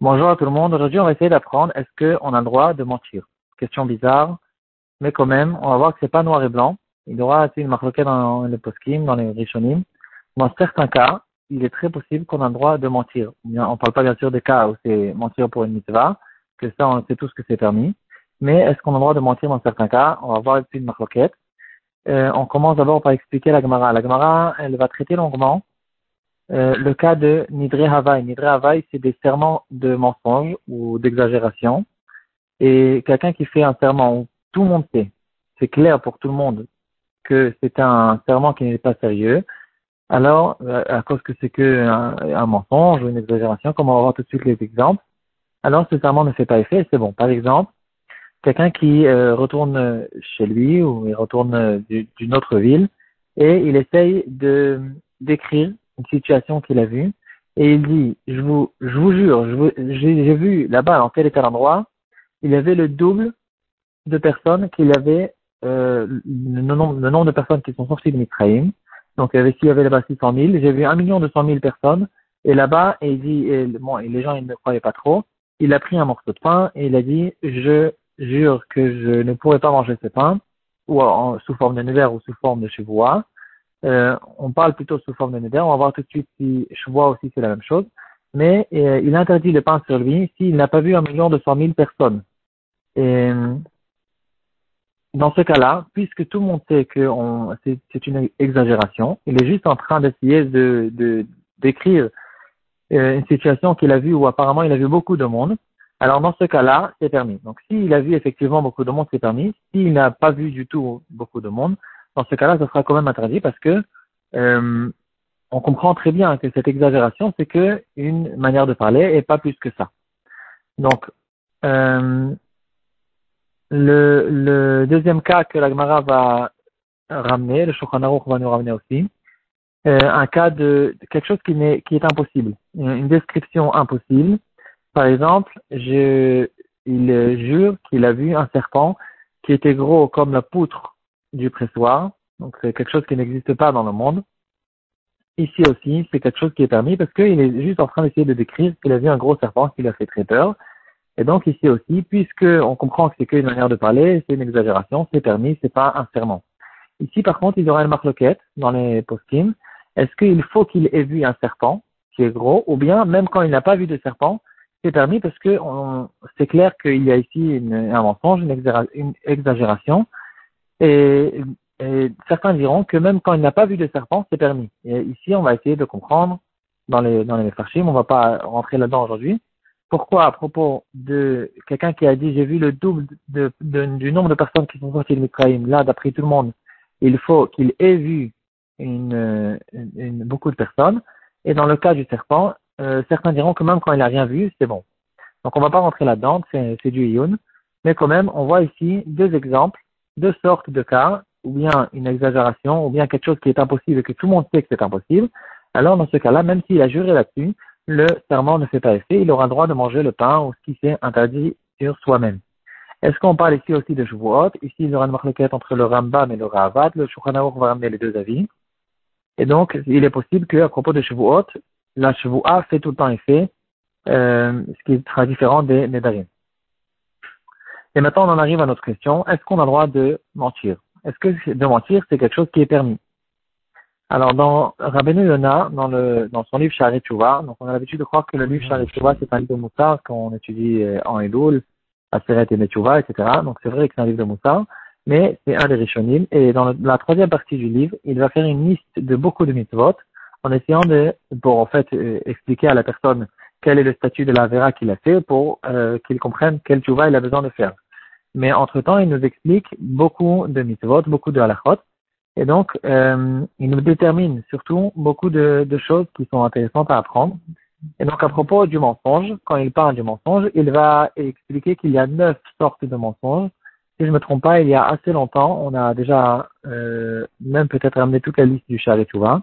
Bonjour à tout le monde. Aujourd'hui, on va essayer d'apprendre est-ce qu'on a le droit de mentir? Question bizarre, mais quand même, on va voir que c'est pas noir et blanc. Il y aura une marque dans les poskim, dans les rishonim. Dans certains cas, il est très possible qu'on a le droit de mentir. On parle pas bien sûr des cas où c'est mentir pour une mitzvah, que ça, on sait tous que c'est permis. Mais est-ce qu'on a le droit de mentir dans certains cas? On va voir une marloquette. Euh, on commence d'abord par expliquer la Gemara. La Gemara, elle va traiter longuement le cas de Nidre Havaï. Nidre Havaï, c'est des serments de mensonge ou d'exagération. Et quelqu'un qui fait un serment où tout le monde sait, c'est clair pour tout le monde que c'est un serment qui n'est pas sérieux, alors, euh, à cause que c'est que un, mensonge ou une exagération, comme on va voir tout de suite les exemples, alors ce serment ne fait pas effet, c'est bon. Par exemple, quelqu'un qui euh, retourne chez lui ou il retourne d'une autre ville et il essaye de d'écrire une situation qu'il a vue, et il dit, je vous, je vous jure, j'ai vu là-bas, en tel et tel endroit, il y avait le double de personnes qu'il avait, euh, le, nombre, le nombre de personnes qui sont sorties de Mitraïm. Donc, il y avait, s'il y avait là-bas 600 000, j'ai vu un million deux cent mille personnes, et là-bas, il dit, et, bon, les gens, ils ne croyaient pas trop, il a pris un morceau de pain, et il a dit, je jure que je ne pourrai pas manger ce pain, ou en, sous forme de nevers ou sous forme de chevois, euh, on parle plutôt sous forme de neder. On va voir tout de suite si je vois aussi c'est la même chose. Mais euh, il interdit le pain sur lui s'il n'a pas vu un million de cent mille personnes. Dans ce cas-là, puisque tout le monde sait que c'est une exagération, il est juste en train d'essayer de décrire euh, une situation qu'il a vue où apparemment il a vu beaucoup de monde. Alors dans ce cas-là, c'est permis. Donc s'il a vu effectivement beaucoup de monde, c'est permis. S'il n'a pas vu du tout beaucoup de monde, dans ce cas-là, ça sera quand même interdit parce que euh, on comprend très bien que cette exagération, c'est que une manière de parler et pas plus que ça. Donc, euh, le, le, deuxième cas que la Gemara va ramener, le Shulchan va nous ramener aussi, euh, un cas de, quelque chose qui, est, qui est impossible, une, description impossible. Par exemple, je, il jure qu'il a vu un serpent qui était gros comme la poutre du pressoir. Donc c'est quelque chose qui n'existe pas dans le monde. Ici aussi, c'est quelque chose qui est permis parce qu'il est juste en train d'essayer de décrire qu'il a vu un gros serpent qui lui a fait très peur. Et donc ici aussi, puisque on comprend que c'est qu'une manière de parler, c'est une exagération, c'est permis, c'est pas un serment. Ici, par contre, il y aura une marloquette dans les poskim. Est-ce qu'il faut qu'il ait vu un serpent qui est gros, ou bien même quand il n'a pas vu de serpent, c'est permis parce que c'est clair qu'il y a ici un mensonge, une exagération, et, certains diront que même quand il n'a pas vu de serpent, c'est permis. Et ici, on va essayer de comprendre dans les dans les on va pas rentrer là-dedans aujourd'hui. Pourquoi à propos de quelqu'un qui a dit j'ai vu le double de, du nombre de personnes qui sont sorties de Mitraïm, là d'après tout le monde, il faut qu'il ait vu une, une, beaucoup de personnes. Et dans le cas du serpent, euh, certains diront que même quand il n'a rien vu, c'est bon. Donc on va pas rentrer là-dedans, c'est du Iyun. Mais quand même, on voit ici deux exemples deux sortes de cas, ou bien une exagération, ou bien quelque chose qui est impossible et que tout le monde sait que c'est impossible, alors dans ce cas-là, même s'il a juré là-dessus, le serment ne fait pas effet, il aura le droit de manger le pain ou ce qui s'est interdit sur soi-même. Est-ce qu'on parle ici aussi de Shavuot? Ici, il y aura une marquette entre le Rambam et le Ravat. Le Shulchan va ramener les deux avis. Et donc, il est possible qu'à propos de Shavuot, la Shavuot fait tout le temps effet, euh, ce qui sera différent des Nedarim. Et maintenant, on en arrive à notre question. Est-ce qu'on a le droit de mentir? Est-ce que de mentir, c'est quelque chose qui est permis? Alors, dans Rabbeinu Yona, dans, le, dans son livre Shari donc on a l'habitude de croire que le livre Shari c'est un livre de Moussar qu'on étudie euh, en Elul, Aseret et Metchouva, etc. Donc c'est vrai que c'est un livre de Moussar, mais c'est un des Rishonim. Et dans la troisième partie du livre, il va faire une liste de beaucoup de mitzvot en essayant de, pour en fait euh, expliquer à la personne quel est le statut de la vera qu'il a fait pour euh, qu'il comprenne quel tchouva il a besoin de faire. Mais entre-temps, il nous explique beaucoup de mitzvot, beaucoup de halachot. Et donc, euh, il nous détermine surtout beaucoup de, de, choses qui sont intéressantes à apprendre. Et donc, à propos du mensonge, quand il parle du mensonge, il va expliquer qu'il y a neuf sortes de mensonges. Si je ne me trompe pas, il y a assez longtemps, on a déjà euh, même peut-être ramené toute la liste du Sharetouva.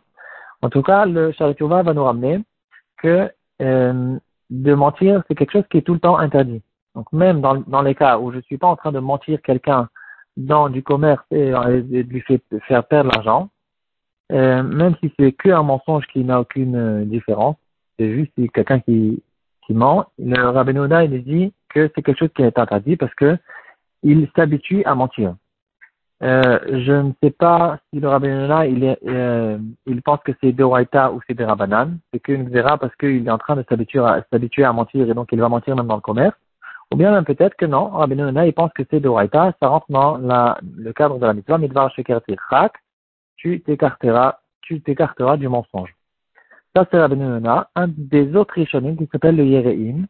En tout cas, le Sharetouva va nous ramener que euh, de mentir, c'est quelque chose qui est tout le temps interdit. Donc même dans, les cas où je ne suis pas en train de mentir quelqu'un dans du commerce et, de lui faire perdre l'argent, euh, même si c'est que un mensonge qui n'a aucune euh, différence, c'est juste quelqu'un qui, qui ment, le Rabbeinu il dit que c'est quelque chose qui est interdit parce que il s'habitue à mentir. Euh, je ne sais pas si le Rabbeinu il, il pense que c'est de Waïta ou c'est de Rabbanan. C'est qu'une verra parce qu'il est en train de s'habituer à, s'habituer à mentir et donc il va mentir même dans le commerce. Ou bien même peut-être que non, Rabbeinu il pense que c'est de Waïta, ça rentre dans le cadre de la mitzvah, Midvar Sheker Tirchak, tu t'écarteras, tu t'écarteras du mensonge. Ça, c'est Rabbi Un des autres Rishonim qui s'appelle le Yereim,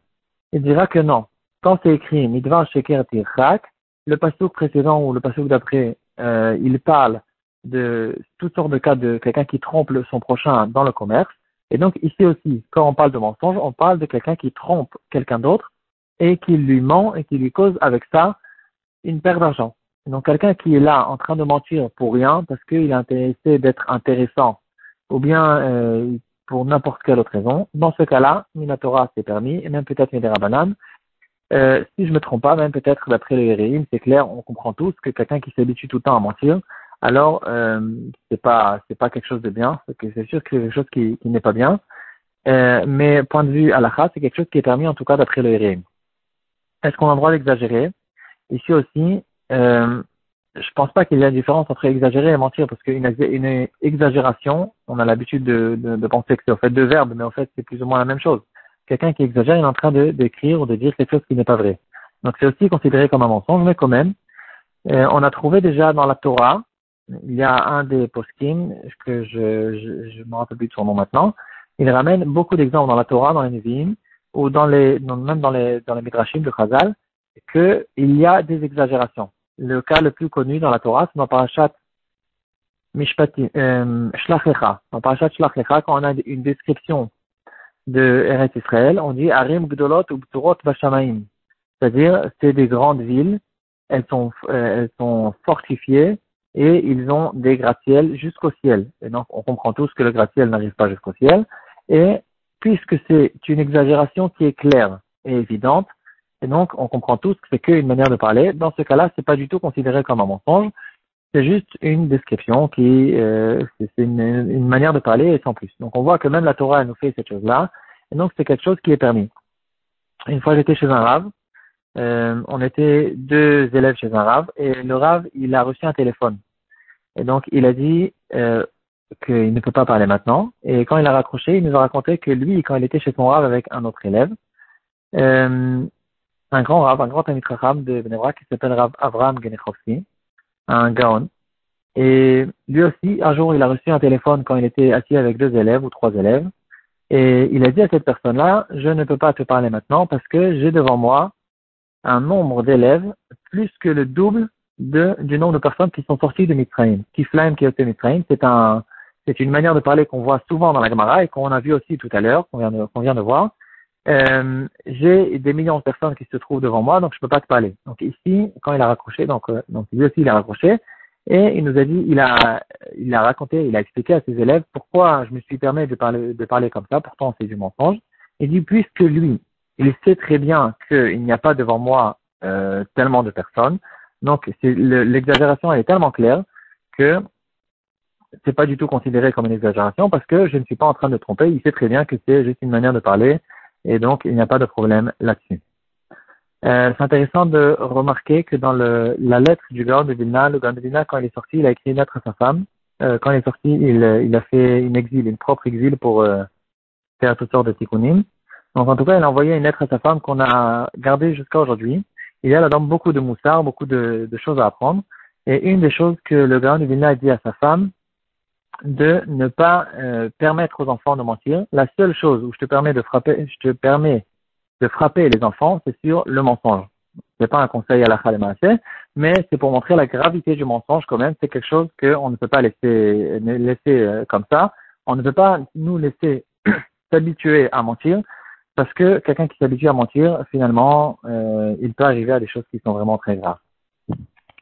il dira que non. Quand c'est écrit Midvar Sheker Tirchak, le passage précédent ou le passage d'après, euh, il parle de toutes sortes de cas de quelqu'un qui trompe son prochain dans le commerce. Et donc ici aussi, quand on parle de mensonge, on parle de quelqu'un qui trompe quelqu'un d'autre et qui lui ment et qui lui cause avec ça une perte d'argent. Donc quelqu'un qui est là en train de mentir pour rien parce qu'il est intéressé d'être intéressant ou bien euh, pour n'importe quelle autre raison. Dans ce cas-là, Minatora c'est permis, et même peut-être Midera Banane. Euh, si je me trompe pas, même peut-être d'après les Réim, c'est clair, on comprend tous que quelqu'un qui s'habitue tout le temps à mentir, alors euh, c'est pas c'est pas quelque chose de bien, c'est sûr que c'est quelque chose qui, qui n'est pas bien. Euh, mais point de vue à la c'est quelque chose qui est permis en tout cas d'après les Réim. Est-ce qu'on a le droit d'exagérer? Ici aussi, euh, je pense pas qu'il y ait une différence entre exagérer et mentir, parce qu'une une exagération, on a l'habitude de, de, de, penser que c'est au fait deux verbes, mais en fait c'est plus ou moins la même chose. Quelqu'un qui exagère, il est en train d'écrire ou de dire quelque chose qui n'est pas vrai. Donc c'est aussi considéré comme un mensonge, mais quand même, euh, on a trouvé déjà dans la Torah, il y a un des poskim, que je je me rappelle plus de son nom maintenant, il ramène beaucoup d'exemples dans la Torah, dans les Nevi'im, ou dans les, même dans les, dans les Midrashim de Chazal, qu'il y a des exagérations le cas le plus connu dans la Torah, c'est dans Parashat Mishpati, euh, Shlach Dans Parashat Shlach quand on a une description de Eretz Israël, on dit Arim Gdolot ou Bturot Bashamaim. C'est-à-dire, c'est des grandes villes, elles sont, euh, elles sont fortifiées et ils ont des gratte-ciels jusqu'au ciel. Et donc, on comprend tous que le gratte-ciel n'arrive pas jusqu'au ciel. Et puisque c'est une exagération qui est claire et évidente, et donc, on comprend tous que c'est qu'une manière de parler. Dans ce cas-là, c'est pas du tout considéré comme un mensonge. C'est juste une description qui, euh, c'est une, manière de parler et sans plus. Donc, on voit que même la Torah elle nous fait cette chose-là. Et donc, c'est quelque chose qui est permis. Une fois, j'étais chez un rave. Euh, on était deux élèves chez un rave et le rave, il a reçu un téléphone. Et donc, il a dit euh, qu'il ne peut pas parler maintenant. Et quand il a raccroché, il nous a raconté que lui, quand il était chez son rave avec un autre élève, euh, un grand rab, un grand ami de Benevra qui s'appelle Rav Avram Genechovski, un Gaon. Et lui aussi, un jour, il a reçu un téléphone quand il était assis avec deux élèves ou trois élèves. Et il a dit à cette personne-là, je ne peux pas te parler maintenant parce que j'ai devant moi un nombre d'élèves plus que le double du nombre de personnes qui sont sorties de Mitzrayim. Kiflaim qui Mitzrayim, c'est un, c'est une manière de parler qu'on voit souvent dans la Gemara et qu'on a vu aussi tout à l'heure, qu'on vient qu'on vient de voir euh, j'ai des millions de personnes qui se trouvent devant moi, donc je peux pas te parler. Donc ici, quand il a raccroché, donc, euh, donc lui aussi il a raccroché, et il nous a dit, il a, il a raconté, il a expliqué à ses élèves pourquoi je me suis permis de parler, de parler comme ça, pourtant c'est du mensonge. Il dit, puisque lui, il sait très bien qu'il n'y a pas devant moi euh, tellement de personnes, donc l'exagération est tellement claire que c'est pas du tout considéré comme une exagération parce que je ne suis pas en train de tromper. Il sait très bien que c'est juste une manière de parler et donc il n'y a pas de problème là-dessus. Euh, c'est intéressant de remarquer que dans le, la lettre du Gaon de Vilna, le Gaon de Vilna, quand il est sorti, il a écrit une lettre à sa femme. Euh, quand il est sorti, il, il, a fait une exil, une propre exil pour euh, faire toutes sortes de tikkunim. Donc en tout cas, il a envoyé une lettre à sa femme qu'on a gardée jusqu'à aujourd'hui. Il y a là-dedans beaucoup de moussard, beaucoup de, de, choses à apprendre. Et une des choses que le Gaon de Vilna a dit à sa femme, de ne pas euh, permettre aux enfants de mentir. La seule chose où je te permets de frapper, je te permets de frapper les enfants, c'est sur le mensonge. C'est pas un conseil à la khalemase, mais c'est pour montrer la gravité du mensonge quand même. C'est quelque chose qu'on ne peut pas laisser, laisser euh, comme ça. On ne peut pas nous laisser s'habituer à mentir parce que quelqu'un qui s'habitue à mentir, finalement, euh, il peut arriver à des choses qui sont vraiment très graves.